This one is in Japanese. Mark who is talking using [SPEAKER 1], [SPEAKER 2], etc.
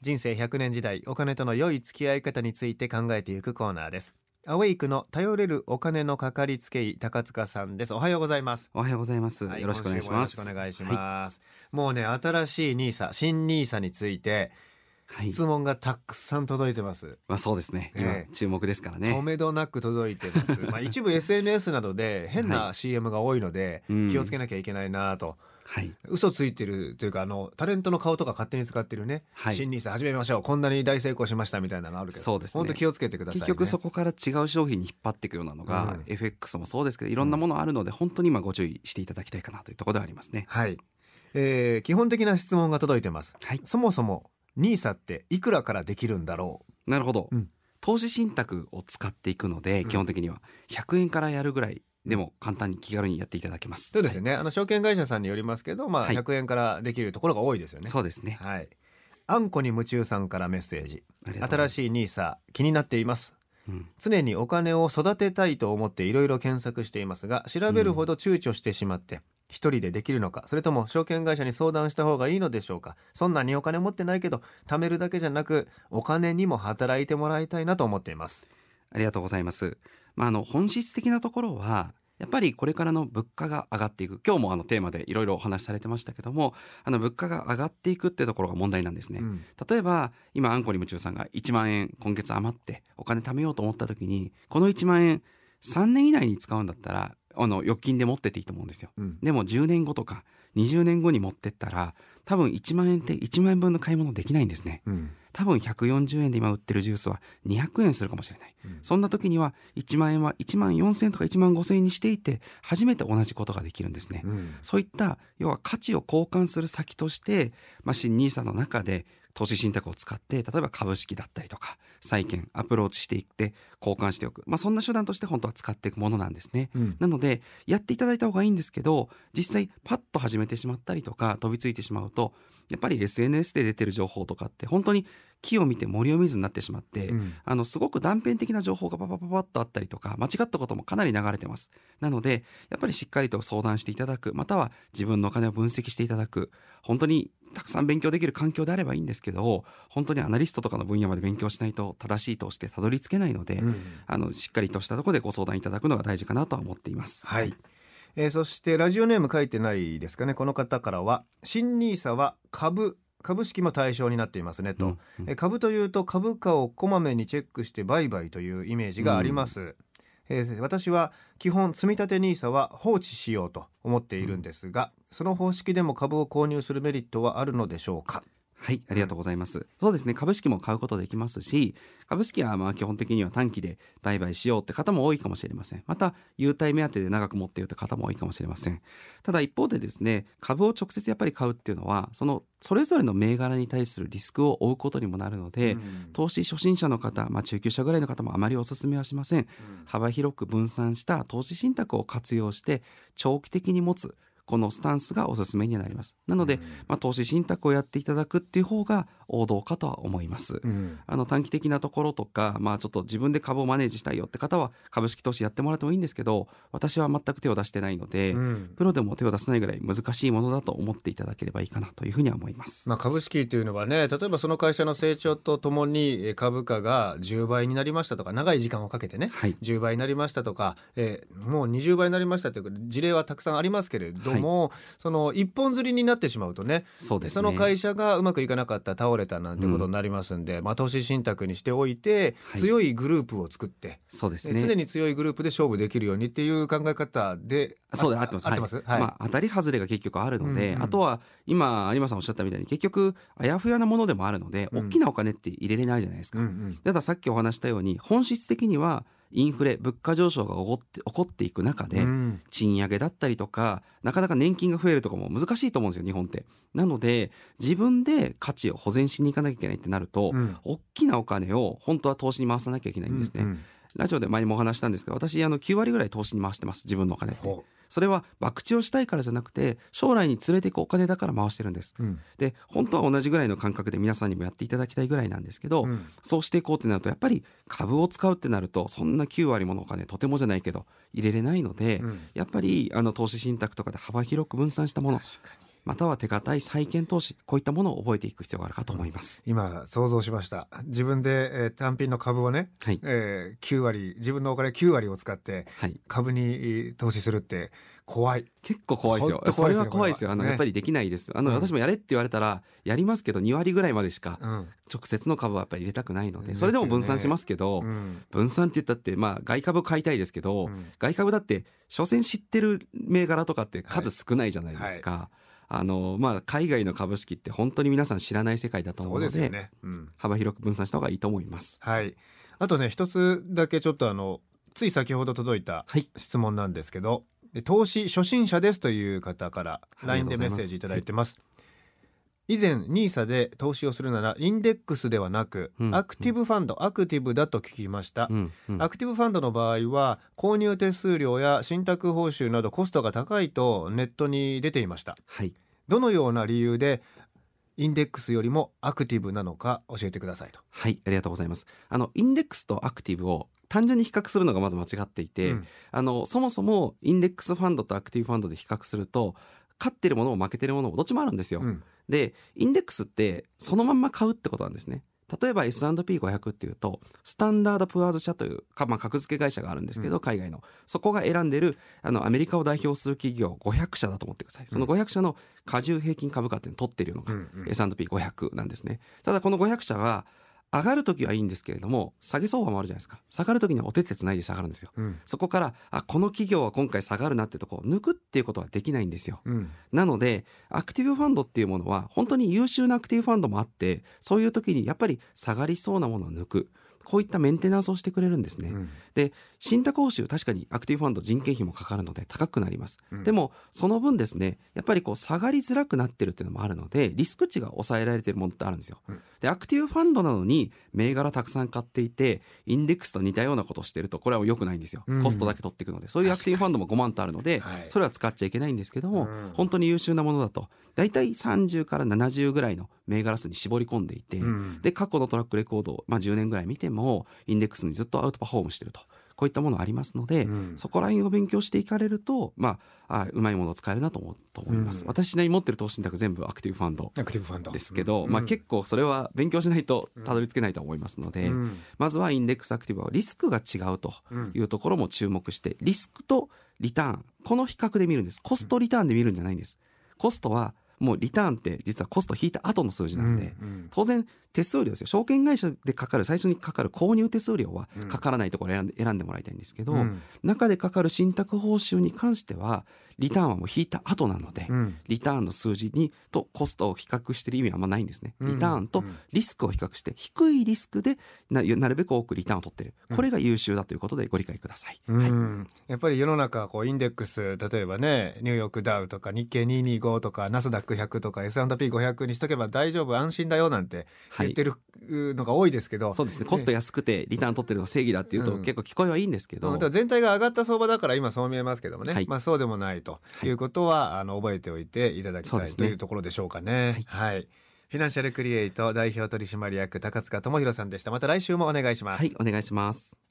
[SPEAKER 1] 人生100年時代お金との良い付き合い方について考えていくコーナーです。アウェイクの頼れるお金のかかりつけ医高塚さんです。おはようございます。
[SPEAKER 2] おはようございます。
[SPEAKER 1] は
[SPEAKER 2] よろしくお願いします。
[SPEAKER 1] よろしくお願いし
[SPEAKER 2] はい。
[SPEAKER 1] ます、もうね新しいニーサ新ニーサについて
[SPEAKER 2] はい。
[SPEAKER 1] 質問がたくさん届いてます、
[SPEAKER 2] まあそうですね。今、
[SPEAKER 1] え。え
[SPEAKER 2] 注目ですから
[SPEAKER 1] 止
[SPEAKER 2] ね。
[SPEAKER 1] めどなく届いてます。まあ一部 SNS などで変な CM が多いので
[SPEAKER 2] うん。
[SPEAKER 1] 気をつけなきゃいけないなと、
[SPEAKER 2] はい。
[SPEAKER 1] 嘘ついてるというかあのタレントの顔とか勝手に使ってるね、
[SPEAKER 2] はい。
[SPEAKER 1] 新ニーサ始めましょう。こんなに大成功しましたみたいなのあるけど。
[SPEAKER 2] そうですね。
[SPEAKER 1] 本当気をつけてください、ね、
[SPEAKER 2] 結局そこから違う商品に引っ張っていくようなのが、
[SPEAKER 1] うん。
[SPEAKER 2] FX もそうですけど、いろんなものあるので、本当に今ご注意していただきたいかなというところではありますね。
[SPEAKER 1] はい、えー基本的な質問が届いてます。
[SPEAKER 2] はい。
[SPEAKER 1] そもそもニーサっていくらからできるんだろ
[SPEAKER 2] なるほど。
[SPEAKER 1] うん。
[SPEAKER 2] 投資信託を使っていくので、
[SPEAKER 1] うん。
[SPEAKER 2] 基本的には。100円からやるぐらいでも簡単に気軽にやっていただけます。
[SPEAKER 1] うそうですよね、あの証券会社さんによりますけどまあ
[SPEAKER 2] はい。
[SPEAKER 1] 100円からできるところが多いですよね、
[SPEAKER 2] そうですね。
[SPEAKER 1] はい。あんこに夢中さんからメッセージ。新しいニーサ気になっています。
[SPEAKER 2] うん。
[SPEAKER 1] 常にお金を育てたいと思っていろいろ検索していますが調べるほど躊躇してしまって、一人でできるのかそれとも証券会社に相談した方がいいのでしょうか。そんなにお金持ってないけど貯めるだけじゃなくお金にも働いてもらいたいなと思っています
[SPEAKER 2] ありがとうございます。まあ、あの本質的なところはやっぱりこれからの物価が上がっていく今日もあのテーマでいろいろお話しされてましたけどもあの物価が上がっていくっていうところが問題なんですね。
[SPEAKER 1] うん
[SPEAKER 2] 例えば今あんこに夢中さんが1万円今月余ってお金貯めようと思った時にこの1万円3年以内に使うんだったらあの預金で持ってっていいと思うんですよ。
[SPEAKER 1] うん
[SPEAKER 2] でも10年後とか20年後に持ってったら多分1万円って1万円分の買い物できないんですね。
[SPEAKER 1] うん
[SPEAKER 2] 多分140円で今売ってるジュースは200円するかもしれない。
[SPEAKER 1] うん
[SPEAKER 2] そんな時には1万円は1万4000円とか1万5000円にしていて初めて同じことができるんですね。
[SPEAKER 1] うん
[SPEAKER 2] そういった要は価値を交換する先として、まあ、新 NISA の中で投資信託を使って例えば株式だったりとか債券アプローチしていって交換しておく、まあ、そんな手段として本当は使っていくものなんですね。
[SPEAKER 1] うん
[SPEAKER 2] なのでやっていただいた方がいいんですけど実際パッと始めてしまったりとか飛びついてしまうとやっぱり SNS で出てる情報とかって本当に木を見て森を見ずになってしまって、
[SPEAKER 1] うん。
[SPEAKER 2] あのすごく断片的な情報がパパパパッとあったりとか間違ったこともかなり流れてます。なのでやっぱりしっかりと相談していただくまたは自分のお金を分析していただく本当にたくさん勉強できる環境であればいいんですけど本当にアナリストとかの分野まで勉強しないと正しいとしてたどり着けないので、
[SPEAKER 1] うん。
[SPEAKER 2] あのしっかりとしたところでご相談いただくのが大事かなとは思っています。
[SPEAKER 1] はい、えーそしてラジオネーム書いてないですかねこの方からは新ニーサは株株式も対象になっていますねと、
[SPEAKER 2] うんうん。
[SPEAKER 1] えー株というと株価をこまめにチェックして売買というイメージがあります、えー私は基本積立 NISA は放置しようと思っているんですが、その方式でも株を購入するメリットはあるのでしょうか？
[SPEAKER 2] はい、ありがとうございます。そうですね、株式も買うことできますし、株式はまあ基本的には短期で売買しようって方も多いかもしれません。また、優待目当てで長く持っているって方も多いかもしれません。ただ一方でですね、株を直接やっぱり買うっていうのは、そのそれぞれの銘柄に対するリスクを負うことにもなるので、
[SPEAKER 1] うん
[SPEAKER 2] 投資初心者の方、まあ、中級者ぐらいの方もあまりお勧めはしません。幅広く分散した投資信託を活用して長期的に持つこのスタンスがおすすめになります。なので、まあ、投資信託をやっていただくっていう方が王道かとは思います、
[SPEAKER 1] うん。
[SPEAKER 2] あの短期的なところとか、まあ、ちょっと自分で株をマネージしたいよって方は株式投資やってもらってもいいんですけど私は全く手を出してないので、
[SPEAKER 1] うん。
[SPEAKER 2] プロでも手を出せないぐらい難しいものだと思っていただければいいかなというふうには思います。
[SPEAKER 1] まあ、株式というのはね例えばその会社の成長とともにえー株価が10倍になりましたとか長い時間をかけてね
[SPEAKER 2] はい。
[SPEAKER 1] 10倍になりましたとか、えーもう20倍になりましたという事例はたくさんありますけれども、その一本釣りになってしまうとね
[SPEAKER 2] そうですね。
[SPEAKER 1] その会社がうまくいかなかった倒れたなんてことになりますんで、まあ、投資信託にしておいて
[SPEAKER 2] はい。
[SPEAKER 1] 強いグループを作って、
[SPEAKER 2] そうですね。
[SPEAKER 1] え常に強いグループで勝負できるようにっていう考え方で
[SPEAKER 2] そうで合ってます。
[SPEAKER 1] 合ってます、
[SPEAKER 2] はい。
[SPEAKER 1] はい。
[SPEAKER 2] まあ当たり外れが結局あるので、
[SPEAKER 1] うんうん
[SPEAKER 2] あとは今有馬さんおっしゃったみたいに結局あやふやなものでもあるので、
[SPEAKER 1] うん
[SPEAKER 2] 大きなお金って入れれないじゃないですか。
[SPEAKER 1] うんうん。
[SPEAKER 2] たださっきお話したように本質的にはインフレ物価上昇が起こって起こっていく中で、
[SPEAKER 1] うん。
[SPEAKER 2] 賃上げだったりとかなかなか年金が増えるとかも難しいと思うんですよ日本って。なので自分で価値を保全しに行かなきゃいけないってなると、
[SPEAKER 1] うん。
[SPEAKER 2] 大きなお金を本当は投資に回さなきゃいけないんですね。
[SPEAKER 1] うんうん。
[SPEAKER 2] ラジオで前にもお話したんですが私あの9割ぐらい投資に回してます自分のお金って。
[SPEAKER 1] ほ
[SPEAKER 2] それは博打をしたいからじゃなくて将来に連れていくお金だから回してるんです。
[SPEAKER 1] うん。
[SPEAKER 2] で本当は同じぐらいの感覚で皆さんにもやっていただきたいぐらいなんですけど、
[SPEAKER 1] うん。
[SPEAKER 2] そうしていこうってなるとやっぱり株を使うってなるとそんな9割ものお金とてもじゃないけど入れれないので、
[SPEAKER 1] うん。
[SPEAKER 2] やっぱりあの投資信託とかで幅広く分散したものまたは手堅い債券投資こういったものを覚えていく必要があるかと思います。
[SPEAKER 1] 今想像しました。自分で、えー単品の株をね、
[SPEAKER 2] はい。
[SPEAKER 1] えー9割自分のお金9割を使って
[SPEAKER 2] はい、
[SPEAKER 1] 株にえー投資するって怖い。
[SPEAKER 2] 結構怖いですよ。
[SPEAKER 1] 怖いですよ
[SPEAKER 2] それは怖いですよ。あの、
[SPEAKER 1] ね。
[SPEAKER 2] やっぱりできないです。あの、
[SPEAKER 1] うん。
[SPEAKER 2] 私もやれって言われたらやりますけど2割ぐらいまでしか
[SPEAKER 1] うん。
[SPEAKER 2] 直接の株はやっぱり入れたくないので
[SPEAKER 1] ですよね。
[SPEAKER 2] それでも分散しますけど、
[SPEAKER 1] うん。
[SPEAKER 2] 分散って言ったってまあ外株買いたいですけど、
[SPEAKER 1] うん。
[SPEAKER 2] 外株だって所詮知ってる銘柄とかって数少ないじゃないですか、あのまあ海外の株式って本当に皆さん知らない世界だと思
[SPEAKER 1] そうう
[SPEAKER 2] ので
[SPEAKER 1] ですよね、うん、
[SPEAKER 2] 幅広く分散した方がいいと思います。
[SPEAKER 1] はい。あとね一つだけちょっとあのつい先ほど届いた
[SPEAKER 2] はい。
[SPEAKER 1] 質問なんですけど、で投資初心者ですという方から LINE でメッセージいただいてます。以前 NISA で投資をするならインデックスではなく、
[SPEAKER 2] うん。
[SPEAKER 1] アクティブファンド、アクティブだと聞きました、
[SPEAKER 2] うんうん。
[SPEAKER 1] アクティブファンドの場合は購入手数料や信託報酬などコストが高いとネットに出ていました。
[SPEAKER 2] はい。
[SPEAKER 1] どのような理由でインデックスよりもアクティブなのか教えてくださいと、
[SPEAKER 2] はいありがとうございます。あのインデックスとアクティブを単純に比較するのがまず間違っていて、
[SPEAKER 1] うん。
[SPEAKER 2] あのそもそもインデックスファンドとアクティブファンドで比較すると勝ってるものも負けてるものもどっちもあるんですよ、
[SPEAKER 1] うん。
[SPEAKER 2] でインデックスってそのまんま買うってことなんですね。例えば S&P500 っていうとスタンダード・プアーズ社というか、まあ、格付け会社があるんですけど、
[SPEAKER 1] うん。
[SPEAKER 2] 海外の。そこが選んでるあのアメリカを代表する企業500社だと思ってください。その500社の加重平均株価っていうのを取っているのが、
[SPEAKER 1] うんうん。
[SPEAKER 2] S&P500 なんですね。ただこの500社は上がる時はいいんですけれども下げ相場もあるじゃないですか。下がる時にはお手手つないで下がるんですよ。
[SPEAKER 1] うん。
[SPEAKER 2] そこからあこの企業は今回下がるなってとこを抜くっていうことはできないんですよ。
[SPEAKER 1] うん。
[SPEAKER 2] なのでアクティブファンドっていうものは本当に優秀なアクティブファンドもあってそういう時にやっぱり下がりそうなものを抜く。こういったメンテナンスをしてくれるんですね、
[SPEAKER 1] うん。
[SPEAKER 2] で信託報酬確かにアクティブファンド人件費もかかるので高くなります、
[SPEAKER 1] うん。
[SPEAKER 2] でもその分ですねやっぱりこう下がりづらくなってるっていうのもあるのでリスク値が抑えられてるものってあるんですよ、
[SPEAKER 1] うん。
[SPEAKER 2] でアクティブファンドなのに銘柄たくさん買っていてインデックスと似たようなことをしてるとこれは良くないんですよ、
[SPEAKER 1] うん。
[SPEAKER 2] コストだけ取っていくので。そういうアクティブファンドもごまんとあるので、
[SPEAKER 1] はい。
[SPEAKER 2] それは使っちゃいけないんですけども、
[SPEAKER 1] うん。
[SPEAKER 2] 本当に優秀なものだと大体30から70ぐらいの銘柄数に絞り込んでいて、
[SPEAKER 1] うん。
[SPEAKER 2] で過去のトラックレコードを、まあ、10年ぐらい見てもインデックスにずっとアウトパフォームしてるとこういったものありますので、
[SPEAKER 1] うん。
[SPEAKER 2] そこら辺を勉強していかれると、まあ、あうまいものを使えるなと思うと思います、
[SPEAKER 1] うん。
[SPEAKER 2] 私なりに持ってる投資信託全部アクティブファンドですけど、
[SPEAKER 1] うん。
[SPEAKER 2] まあ、結構それは勉強しないとたどり着けないと思いますので、
[SPEAKER 1] うん。
[SPEAKER 2] まずはインデックスアクティブはリスクが違うと
[SPEAKER 1] うん。
[SPEAKER 2] いうところも注目してリスクとリターン。この比較で見るんです。コストリターンで見るんじゃないんです。コストはもうリターンって実はコスト引いた後の数字なんで、当然手数料ですよ。証券会社でかかる最初にかかる購入手数料は
[SPEAKER 1] うん。
[SPEAKER 2] かからないところを選んで選んでもらいたいんですけど、
[SPEAKER 1] うん。
[SPEAKER 2] 中でかかる信託報酬に関してはリターンはもう引いた後なので、
[SPEAKER 1] うん。
[SPEAKER 2] リターンの数字にとコストを比較してる意味はあんまないんですね。
[SPEAKER 1] うん。
[SPEAKER 2] リターンとリスクを比較して低いリスクでななるべく多くリターンを取ってる。これが優秀だということでご理解ください。
[SPEAKER 1] う
[SPEAKER 2] はい。
[SPEAKER 1] んやっぱり世の中こうインデックス例えばねニューヨークダウとか日経225とかナスダック100とか S&P500 にしとけば大丈夫安心だよなんて
[SPEAKER 2] はい
[SPEAKER 1] 言ってるのが多いですけど、
[SPEAKER 2] そうですね。コスト安くてリターン取ってるのが正義だっていうと、
[SPEAKER 1] うん。
[SPEAKER 2] 結構聞こえはいいんですけど、
[SPEAKER 1] うん。全体が上がった相場だから今そう見えますけどもね、
[SPEAKER 2] はい。
[SPEAKER 1] まあそうでもないということは、あの覚えておいていただきたい、
[SPEAKER 2] ね
[SPEAKER 1] というところでしょうかね。はい、フィナンシャルクリエイト代表取締役高塚智博さんでした。また来週もお願いします。
[SPEAKER 2] はいお願いします。